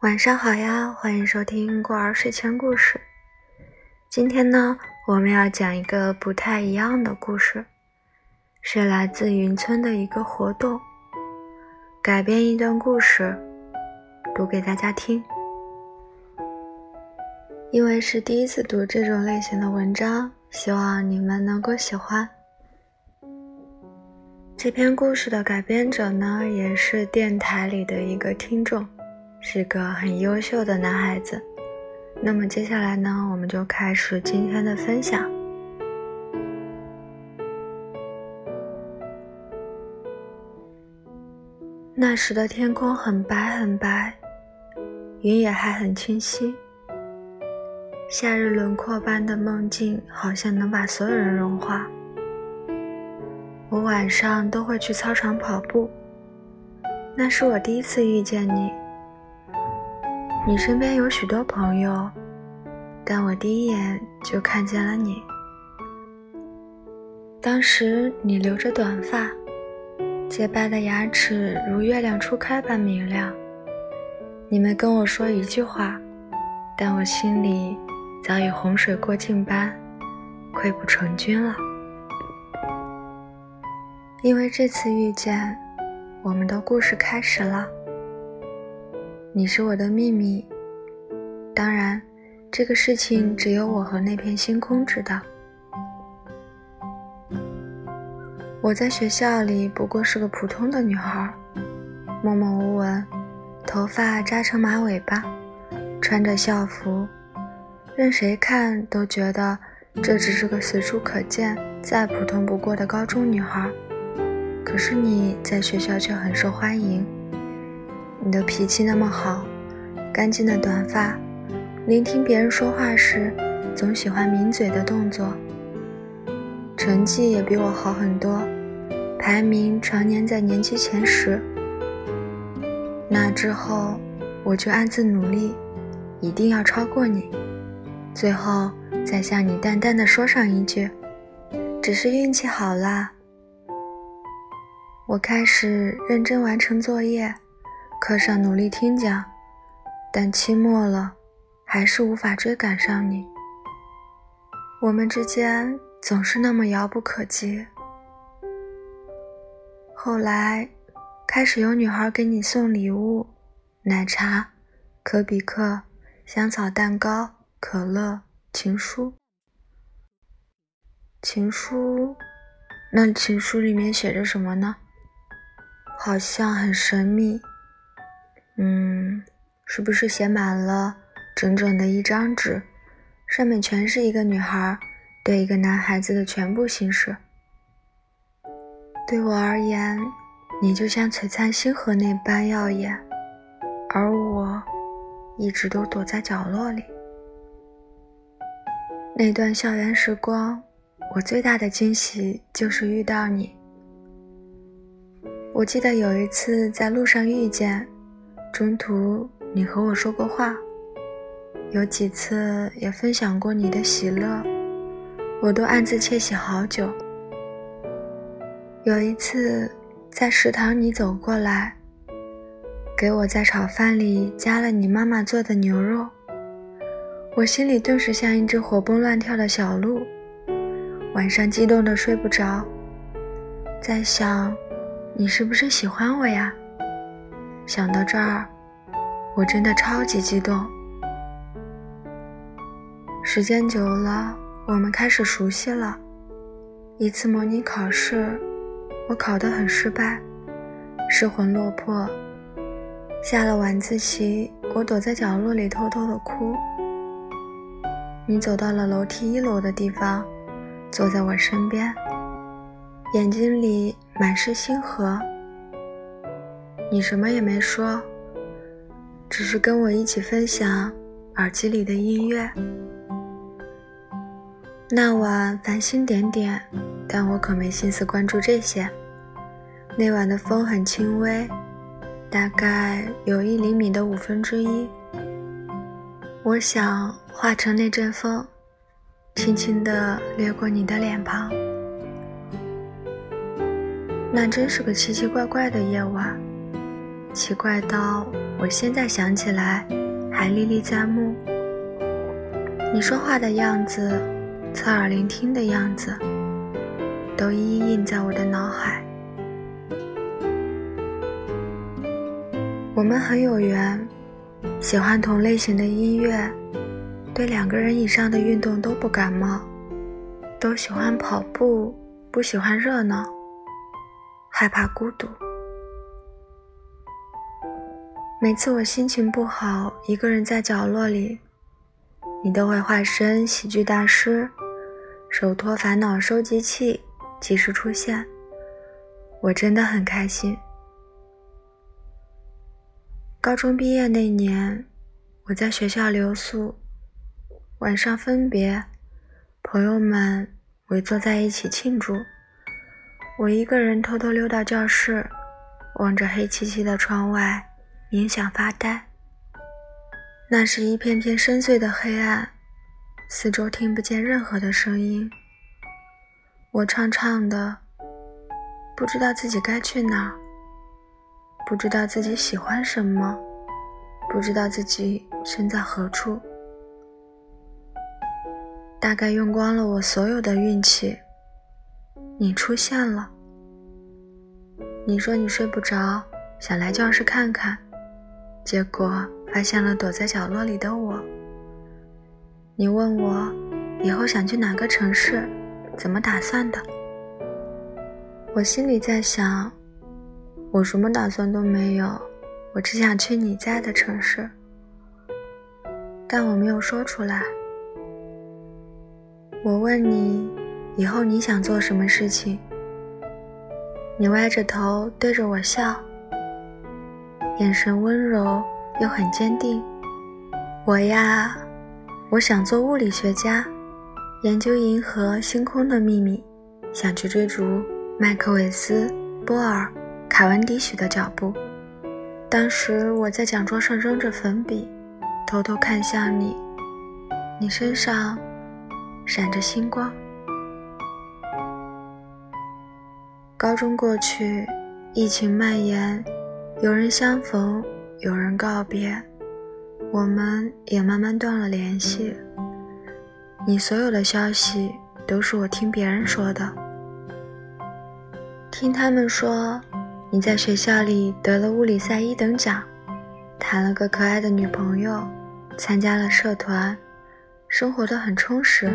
晚上好呀，欢迎收听过儿睡前故事。今天呢，我们要讲一个不太一样的故事，是来自云村的一个活动，改编一段故事，读给大家听。因为是第一次读这种类型的文章，希望你们能够喜欢。这篇故事的改编者呢，也是电台里的一个听众，是个很优秀的男孩子。那么接下来呢，我们就开始今天的分享。那时的天空很白很白，云也还很清晰。夏日轮廓般的梦境，好像能把所有人融化。我晚上都会去操场跑步，那是我第一次遇见你。你身边有许多朋友，但我第一眼就看见了你。当时你留着短发，洁白的牙齿如月亮初开般明亮。你没跟我说一句话，但我心里早已洪水过境般溃不成军了。因为这次遇见，我们的故事开始了。你是我的秘密，当然，这个事情只有我和那片星空知道。我在学校里不过是个普通的女孩，默默无闻，头发扎成马尾巴，穿着校服，任谁看都觉得这只是个随处可见、再普通不过的高中女孩。可是你在学校却很受欢迎。你的脾气那么好，干净的短发，聆听别人说话时总喜欢抿嘴的动作。成绩也比我好很多，排名常年在年级前十。那之后，我就暗自努力，一定要超过你，最后再向你淡淡的说上一句：“只是运气好啦。”我开始认真完成作业。课上努力听讲，但期末了，还是无法追赶上你。我们之间总是那么遥不可及。后来，开始有女孩给你送礼物，奶茶、可比克、香草蛋糕、可乐、情书。情书，那情书里面写着什么呢？好像很神秘。嗯，是不是写满了整整的一张纸，上面全是一个女孩对一个男孩子的全部心事？对我而言，你就像璀璨星河那般耀眼，而我一直都躲在角落里。那段校园时光，我最大的惊喜就是遇到你。我记得有一次在路上遇见。中途你和我说过话，有几次也分享过你的喜乐，我都暗自窃喜好久。有一次在食堂，你走过来，给我在炒饭里加了你妈妈做的牛肉，我心里顿时像一只活蹦乱跳的小鹿，晚上激动的睡不着，在想你是不是喜欢我呀？想到这儿，我真的超级激动。时间久了，我们开始熟悉了。一次模拟考试，我考得很失败，失魂落魄。下了晚自习，我躲在角落里偷偷的哭。你走到了楼梯一楼的地方，坐在我身边，眼睛里满是星河。你什么也没说，只是跟我一起分享耳机里的音乐。那晚繁星点点，但我可没心思关注这些。那晚的风很轻微，大概有一厘米的五分之一。我想化成那阵风，轻轻地掠过你的脸庞。那真是个奇奇怪怪的夜晚。奇怪到我现在想起来还历历在目。你说话的样子，侧耳聆听的样子，都一一印在我的脑海。我们很有缘，喜欢同类型的音乐，对两个人以上的运动都不感冒，都喜欢跑步，不喜欢热闹，害怕孤独。每次我心情不好，一个人在角落里，你都会化身喜剧大师，手托烦恼收集器，及时出现。我真的很开心。高中毕业那年，我在学校留宿，晚上分别，朋友们围坐在一起庆祝，我一个人偷偷溜到教室，望着黑漆漆的窗外，冥想发呆。那是一片片深邃的黑暗，四周听不见任何的声音。我怅怅的，不知道自己该去哪儿。不知道自己喜欢什么，不知道自己身在何处，大概用光了我所有的运气。你出现了，你说你睡不着，想来教室看看，结果发现了躲在角落里的我。你问我以后想去哪个城市，怎么打算的？我心里在想。我什么打算都没有，我只想去你在的城市，但我没有说出来。我问你，以后你想做什么事情？你歪着头对着我笑，眼神温柔又很坚定。我呀，我想做物理学家，研究银河星空的秘密，想去追逐麦克韦斯、波尔。卡文迪许的脚步。当时我在讲桌上扔着粉笔，偷偷看向你，你身上闪着星光。高中过去，疫情蔓延，有人相逢，有人告别，我们也慢慢断了联系。你所有的消息都是我听别人说的，听他们说。你在学校里得了物理赛一等奖，谈了个可爱的女朋友，参加了社团，生活的很充实，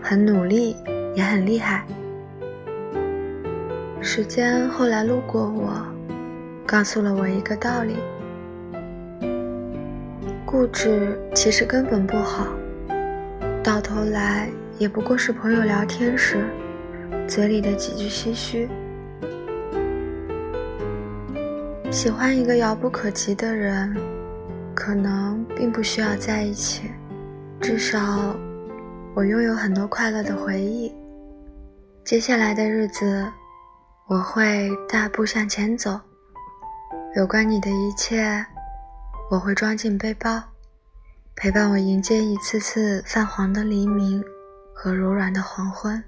很努力，也很厉害。时间后来路过我，告诉了我一个道理：固执其实根本不好，到头来也不过是朋友聊天时嘴里的几句唏嘘。喜欢一个遥不可及的人，可能并不需要在一起，至少我拥有很多快乐的回忆。接下来的日子，我会大步向前走，有关你的一切，我会装进背包，陪伴我迎接一次次泛黄的黎明和柔软的黄昏。